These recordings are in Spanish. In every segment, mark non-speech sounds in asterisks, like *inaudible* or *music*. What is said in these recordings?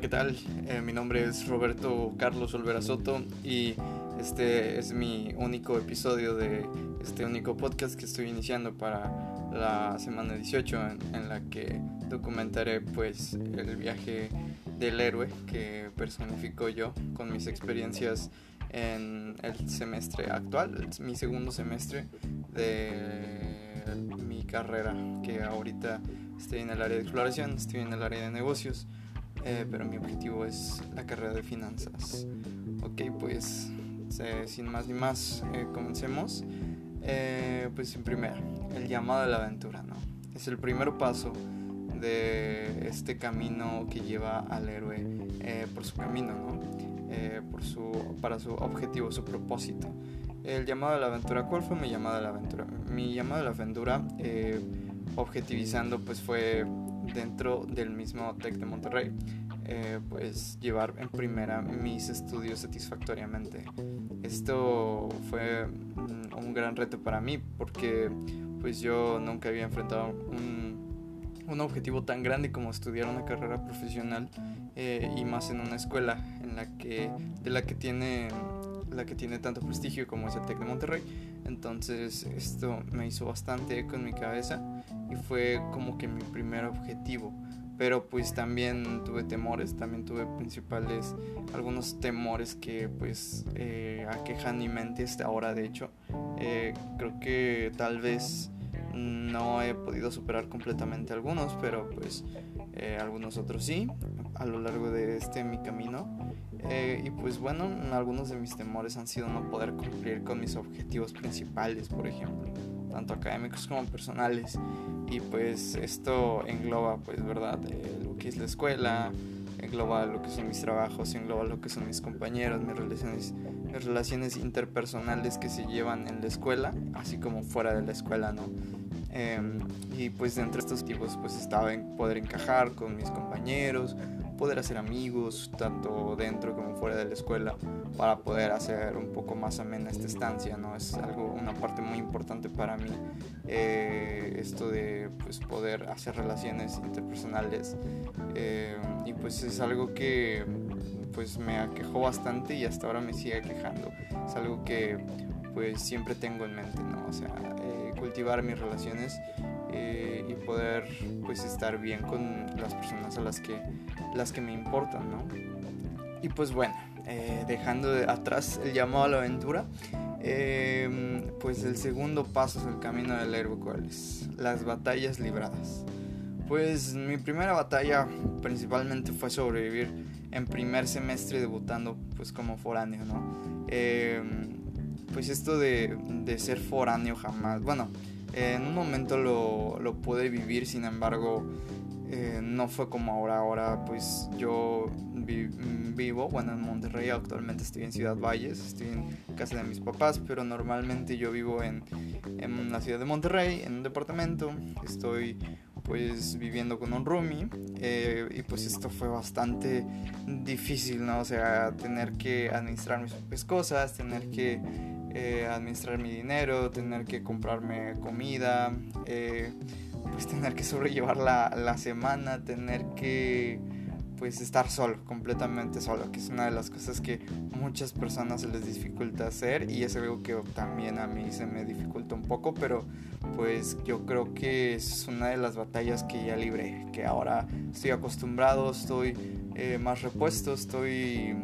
¿qué tal? Eh, mi nombre es Roberto Carlos Olvera Soto y este es mi único episodio de este único podcast que estoy iniciando para la semana 18 en, la que documentaré pues el viaje del héroe que personifico yo con mis experiencias en el semestre actual, mi segundo semestre de mi carrera que ahorita estoy en el área de exploración, estoy en el área de negocios eh, pero mi objetivo es la carrera de finanzas. Ok, pues sin más ni más, eh, comencemos. Eh, pues en primera, el llamado a la aventura, ¿no? Es el primer paso de este camino que lleva al héroe por su camino, ¿no? por su, para su objetivo, su propósito. El llamado a la aventura, ¿cuál fue mi llamado a la aventura? Mi llamado a la aventura, objetivizando, pues fue dentro del mismo TEC de Monterrey, eh, pues llevar en primera mis estudios satisfactoriamente. Esto fue un gran reto para mí porque pues yo nunca había enfrentado un, un objetivo tan grande como estudiar una carrera profesional eh, y más en una escuela en la que, de la que tiene la que tiene tanto prestigio como es el TEC de Monterrey. Entonces esto me hizo bastante eco en mi cabeza y fue como que mi primer objetivo. Pero pues también tuve temores, también tuve principales, algunos temores que pues eh, aquejan mi mente hasta ahora de hecho. Eh, creo que tal vez no he podido superar completamente algunos, pero pues eh, algunos otros sí, a lo largo de este mi camino. Eh, y pues bueno, algunos de mis temores han sido no poder cumplir con mis objetivos principales, por ejemplo, tanto académicos como personales. Y pues esto engloba, pues, ¿verdad? Eh, lo que es la escuela, engloba lo que son mis trabajos, engloba lo que son mis compañeros, mis relaciones, mis relaciones interpersonales que se llevan en la escuela, así como fuera de la escuela, ¿no? Em, y pues dentro de estos objetivos pues estaba en poder encajar con mis compañeros, poder hacer amigos tanto dentro como fuera de la escuela para poder hacer un poco más amena esta estancia, ¿no? Es algo, una parte muy importante para mí eh, esto de pues, poder hacer relaciones interpersonales eh, y pues es algo que pues me aquejó bastante y hasta ahora me sigue quejando. Es algo que pues siempre tengo en mente, ¿no? O sea, eh, cultivar mis relaciones eh, y poder pues estar bien con las personas a las que, las que me importan, ¿no? Y pues bueno, eh, dejando de atrás el llamado a la aventura, em, pues el segundo paso es el camino del héroe, ¿cuál? Las batallas libradas. Pues mi primera batalla principalmente fue sobrevivir en primer semestre debutando pues como foráneo, ¿no? Em, pues esto de, de ser foráneo jamás, bueno, en un momento lo, lo pude vivir, sin embargo, eh, no fue como ahora. Ahora, pues yo vivo, bueno, en Monterrey, actualmente estoy en Ciudad Valles, estoy en casa de mis papás, pero normalmente yo vivo en, en la ciudad de Monterrey, en un departamento. Estoy pues viviendo con un roomie eh, y pues esto fue bastante difícil, ¿no? O sea, tener que administrar mis cosas, tener que eh, administrar mi dinero, tener que comprarme comida, eh, pues tener que sobrellevar la, semana, tener que pues estar solo, completamente solo, que es una de las cosas que muchas personas les dificulta hacer y es algo que también a mí se me dificulta un poco, pero pues yo creo que es una de las batallas que ya libré, que ahora estoy acostumbrado, estoy eh, más repuesto, estoy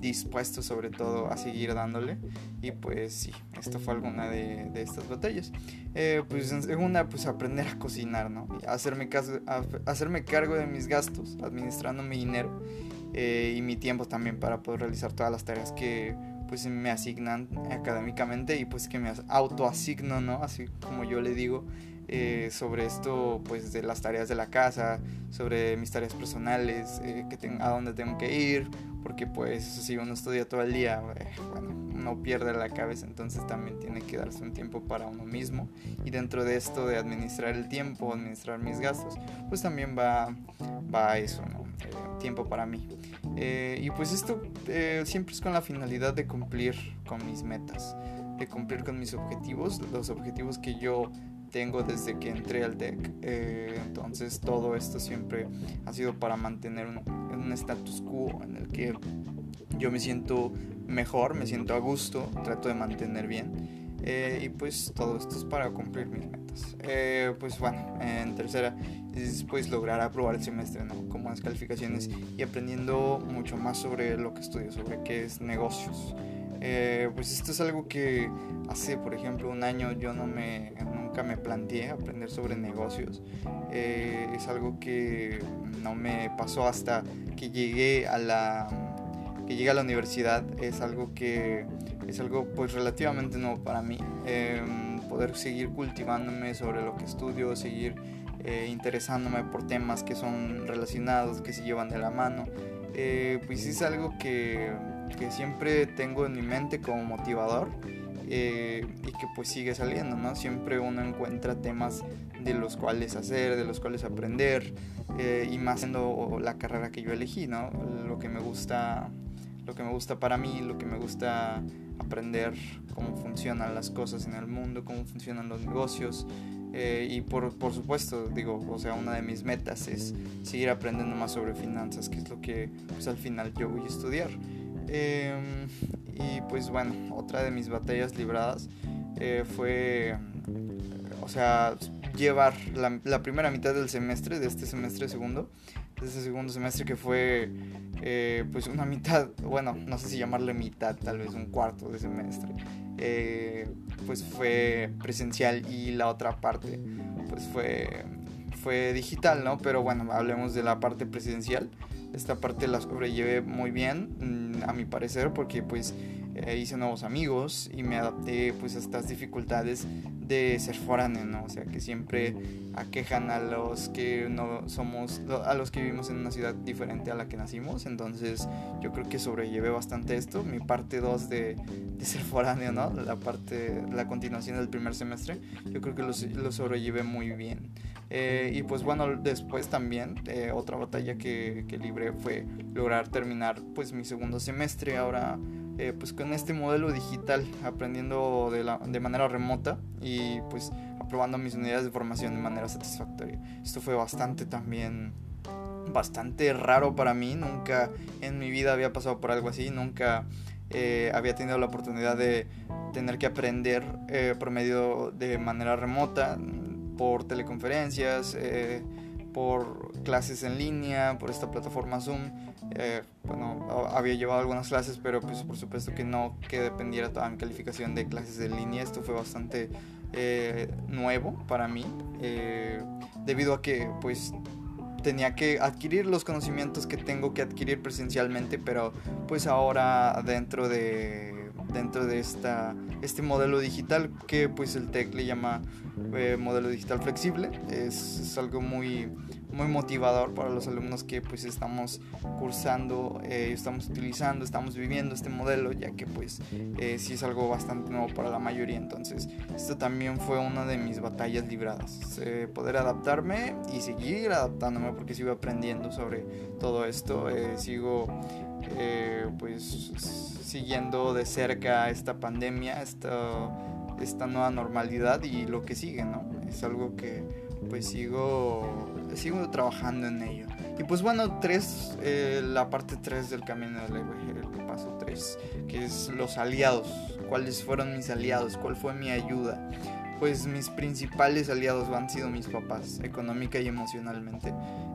dispuesto sobre todo a seguir dándole y pues sí, esto fue alguna de, de estas batallas. Eh, pues en segunda, pues aprender a cocinar, ¿no? Hacerme, caso, hacerme cargo de mis gastos, administrando mi dinero eh, y mi tiempo también para poder realizar todas las tareas que pues me asignan académicamente y pues que me autoasigno, ¿no? Así como yo le digo. Eh, sobre esto, pues de las tareas de la casa, sobre mis tareas personales, que a dónde tengo que ir, porque pues si uno estudia todo el día, eh, bueno, uno pierde la cabeza, entonces también tiene que darse un tiempo para uno mismo y dentro de esto de administrar el tiempo, administrar mis gastos, pues también va, va eso, ¿no? Eh, tiempo para mí. Eh, y pues esto siempre es con la finalidad de cumplir con mis metas, de cumplir con mis objetivos, los objetivos que yo tengo desde que entré al TEC. Eh, entonces todo esto siempre ha sido para mantener un, un status quo en el que yo me siento mejor, me siento a gusto, trato de mantener bien. Eh, y pues todo esto es para cumplir mis metas. Eh, pues bueno, en tercera es pues lograr aprobar el semestre, ¿no? Con buenas calificaciones y aprendiendo mucho más sobre lo que estudio, sobre qué es negocios. Eh, pues esto es algo que hace, por ejemplo, un año yo no me, me planteé aprender sobre negocios. es algo que no me pasó hasta que llegué a la, que llegué a la universidad. Es algo que es algo pues relativamente nuevo para mí. Em, poder seguir cultivándome sobre lo que estudio, seguir eh, interesándome por temas que son relacionados, que se llevan de la mano. Eh, pues es algo que, que, siempre tengo en mi mente como motivador eh, y que pues sigue saliendo, ¿no? Siempre uno encuentra temas de los cuales hacer, de los cuales aprender y más siendo la carrera que yo elegí, ¿no? Lo que me gusta, lo que me gusta para mí, lo que me gusta aprender cómo funcionan las cosas en el mundo, cómo funcionan los negocios. Eh, y por, por, supuesto, digo, o sea, una de mis metas es seguir aprendiendo más sobre finanzas, que es lo que pues al final yo voy a estudiar. Em, y pues bueno, otra de mis batallas libradas eh, fue, o sea, llevar la, primera mitad del semestre, de este semestre segundo, de este segundo semestre que fue eh, pues una mitad, bueno, no sé si llamarle mitad, tal vez un cuarto de semestre, eh, pues fue presencial y la otra parte pues fue, fue digital, ¿no? Pero bueno, hablemos de la parte presencial. Esta parte la sobrellevé muy bien, mm, a mi parecer, porque pues eh, hice nuevos amigos y me adapté pues a estas dificultades de ser foráneo, ¿no? O sea, que siempre aquejan a los que no somos, a los que vivimos en una ciudad diferente a la que nacimos. Entonces, yo creo que sobrellevé bastante esto. Mi parte 2 de, de, ser foráneo, ¿no? La parte, la continuación del primer semestre, yo creo que lo, lo sobrellevé muy bien. Eh, y pues bueno, después también eh, otra batalla que, que libré fue lograr terminar pues mi segundo semestre ahora eh, pues con este modelo digital, aprendiendo de, la, de manera remota y pues aprobando mis unidades de formación de manera satisfactoria. Esto fue bastante también bastante raro para mí, nunca en mi vida había pasado por algo así, nunca eh, había tenido la oportunidad de tener que aprender eh, por medio de manera remota, por teleconferencias, por clases en línea, por esta plataforma Zoom. Eh, bueno, había llevado algunas clases, pero pues por supuesto que no que dependiera toda mi calificación de clases en línea. Esto fue bastante eh, nuevo para mí, eh, debido a que pues tenía que adquirir los conocimientos que tengo que adquirir presencialmente, pero pues ahora dentro de dentro de esta, este modelo digital que pues el TEC le llama modelo digital flexible. Es, es, algo muy, muy motivador para los alumnos que pues estamos cursando, eh, estamos utilizando, estamos viviendo este modelo, ya que pues eh, sí es algo bastante nuevo para la mayoría. Entonces, esto también fue una de mis batallas libradas, eh, poder adaptarme y seguir adaptándome porque sigo aprendiendo sobre todo esto, sigo pues siguiendo de cerca esta pandemia, esta, esta nueva normalidad y lo que sigue, ¿no? Es algo que pues sigo sigo trabajando en ello. Y pues bueno, tres, eh, la parte 3 del camino del héroe, el paso 3, que es los aliados. ¿Cuáles fueron mis aliados? ¿Cuál fue mi ayuda? Pues mis principales aliados han sido mis papás, económica y emocionalmente.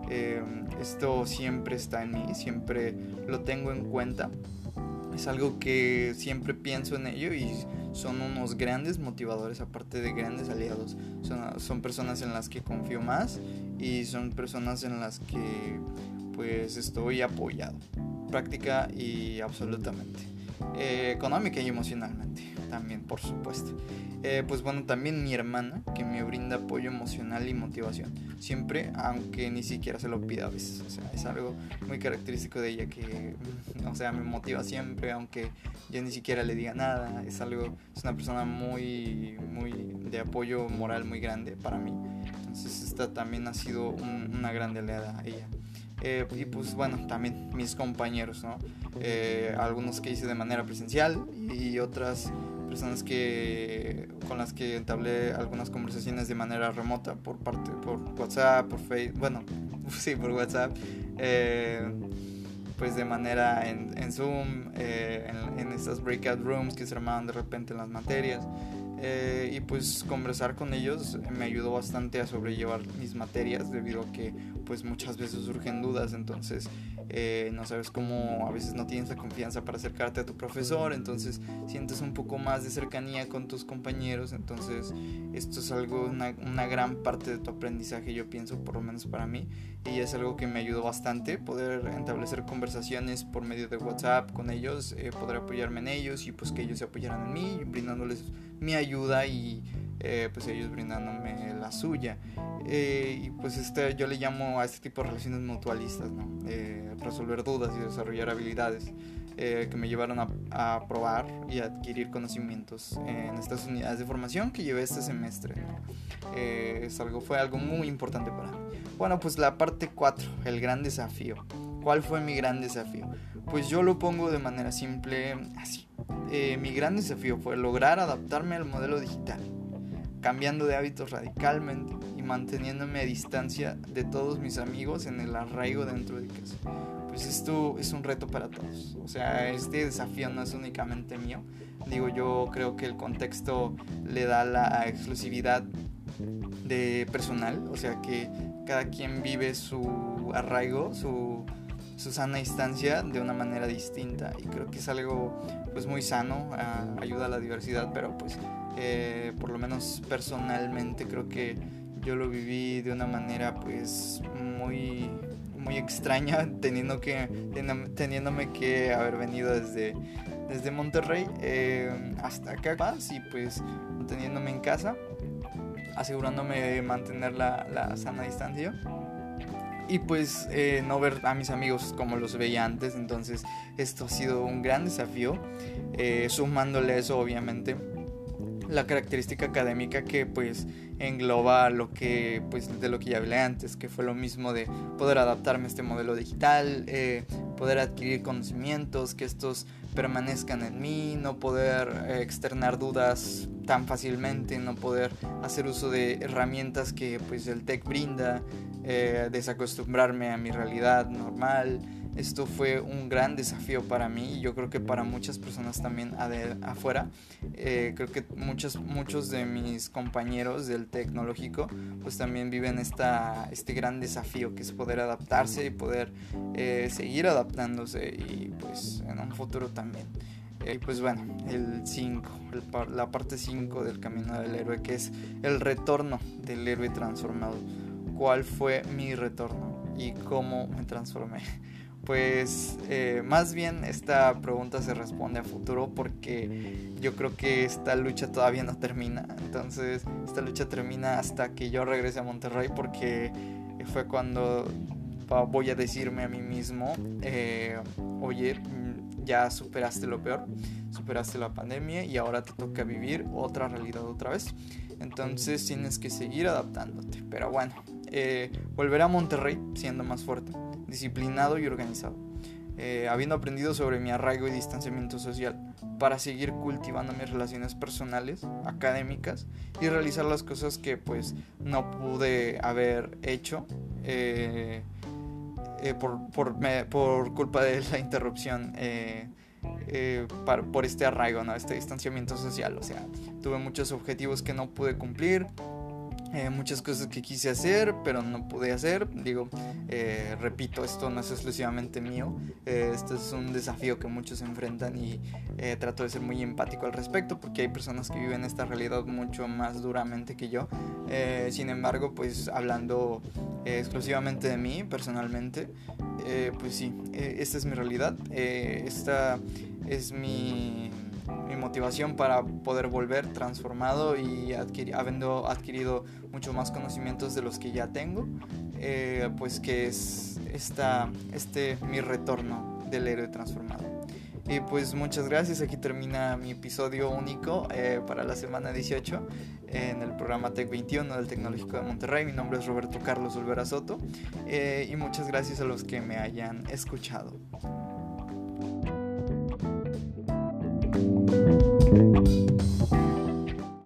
Eh, esto siempre está en mí, siempre lo tengo en cuenta. Es algo que siempre pienso en ello y son unos grandes motivadores, aparte de grandes aliados. Son, son personas en las que confío más y son personas en las que pues estoy apoyado, práctica y absolutamente. Eh, económica y emocionalmente también, por supuesto. Eh, pues bueno, también mi hermana, que me brinda apoyo emocional y motivación. Siempre, aunque ni siquiera se lo pida a veces. O sea, es algo muy característico de ella que, o sea, me motiva siempre, aunque yo ni siquiera le diga nada. Es algo, es una persona muy, muy de apoyo moral muy grande para mí. Entonces, esta también ha sido una gran aliada ella. Eh, y pues bueno, también mis compañeros, ¿no? Eh, algunos que hice de manera presencial y otras personas que con las que entablé algunas conversaciones de manera remota por parte por WhatsApp, por Facebook, bueno, *laughs* sí, por WhatsApp, eh, pues de manera en, Zoom, en, en, estas breakout rooms que se armaban de repente en las materias. Eh, y pues conversar con ellos me ayudó bastante a sobrellevar mis materias debido a que pues muchas veces surgen dudas. Entonces eh, no sabes cómo a veces no tienes la confianza para acercarte a tu profesor. Entonces sientes un poco más de cercanía con tus compañeros. Entonces esto es algo una, una gran parte de tu aprendizaje yo pienso por lo menos para mí. Y es algo que me ayudó bastante poder establecer conversaciones por medio de WhatsApp con ellos eh, poder apoyarme en ellos y pues que ellos se apoyaran en mí brindándoles mi ayuda y eh, pues ellos brindándome la suya. Eh, y pues este, yo le llamo a este tipo de relaciones mutualistas, ¿no? Eh, resolver dudas y desarrollar habilidades que me llevaron a, a, probar y adquirir conocimientos en estas unidades de formación que llevé este semestre. es algo, fue algo muy importante para mí. Bueno, pues la parte 4, el gran desafío. ¿Cuál fue mi gran desafío? Pues yo lo pongo de manera simple así. Eh, mi gran desafío fue lograr adaptarme al modelo digital, cambiando de hábitos radicalmente y manteniéndome a distancia de todos mis amigos en el arraigo dentro de casa. Pues esto es un reto para todos. O sea, este desafío no es únicamente mío. Digo, yo creo que el contexto le da la exclusividad de personal, o sea que cada quien vive su arraigo, su su sana distancia de una manera distinta. Y creo que es algo pues muy sano, ayuda a la diversidad, pero pues eh, por lo menos personalmente creo que yo lo viví de una manera pues muy muy extraña *laughs* teniendo que teniéndome que haber venido desde desde Monterrey eh, hasta acá y pues teniéndome en casa asegurándome de mantener la, la sana distancia y pues eh, no ver a mis amigos como los veía antes. Entonces esto ha sido un gran desafío, eh, sumándole eso obviamente la característica académica que pues engloba lo que pues de lo que ya hablé antes que fue lo mismo de poder adaptarme a este modelo digital eh, poder adquirir conocimientos que estos permanezcan en mí no poder externar dudas tan fácilmente no poder hacer uso de herramientas que pues el tech brinda eh, desacostumbrarme a mi realidad normal. Esto fue un gran desafío para mí y yo creo que para muchas personas también afuera. Eh, creo que muchos, muchos de mis compañeros del tecnológico pues también viven esta, este gran desafío que es poder adaptarse y poder eh, seguir adaptándose y pues en un futuro también. Y pues bueno, el 5, la parte 5 del camino del héroe que es el retorno del héroe transformado cuál fue mi retorno y cómo me transformé. *laughs* Pues eh, más bien esta pregunta se responde a futuro porque yo creo que esta lucha todavía no termina. Entonces esta lucha termina hasta que yo regrese a Monterrey porque fue cuando voy a decirme a mí mismo, eh, oye, ya superaste lo peor, superaste la pandemia y ahora te toca vivir otra realidad otra vez. Entonces tienes que seguir adaptándote. Pero bueno, eh, a Monterrey siendo más fuerte, disciplinado y organizado, eh, habiendo aprendido sobre mi arraigo y distanciamiento social para seguir cultivando mis relaciones personales, académicas y realizar las cosas que pues no pude haber hecho eh, por, por, por, culpa de la interrupción. por este arraigo, ¿no? este distanciamiento social. O sea, tuve muchos objetivos que no pude cumplir, eh, muchas cosas que quise hacer, pero no pude hacer. Digo, eh, repito, esto no es exclusivamente mío. Eh, esto es un desafío que muchos enfrentan y trato de ser muy empático al respecto porque hay personas que viven esta realidad mucho más duramente que yo. sin embargo, pues hablando exclusivamente de mí, personalmente, pues sí, esta es mi realidad. esta es mi mi motivación para poder volver transformado y habiendo adquirido mucho más conocimientos de los que ya tengo, eh, pues que es esta, este mi retorno del héroe transformado. Y pues muchas gracias, aquí termina mi episodio único eh, para la semana 18 en el programa Tech 21 del Tecnológico de Monterrey. Mi nombre es Roberto Carlos Olvera Soto eh, y muchas gracias a los que me hayan escuchado.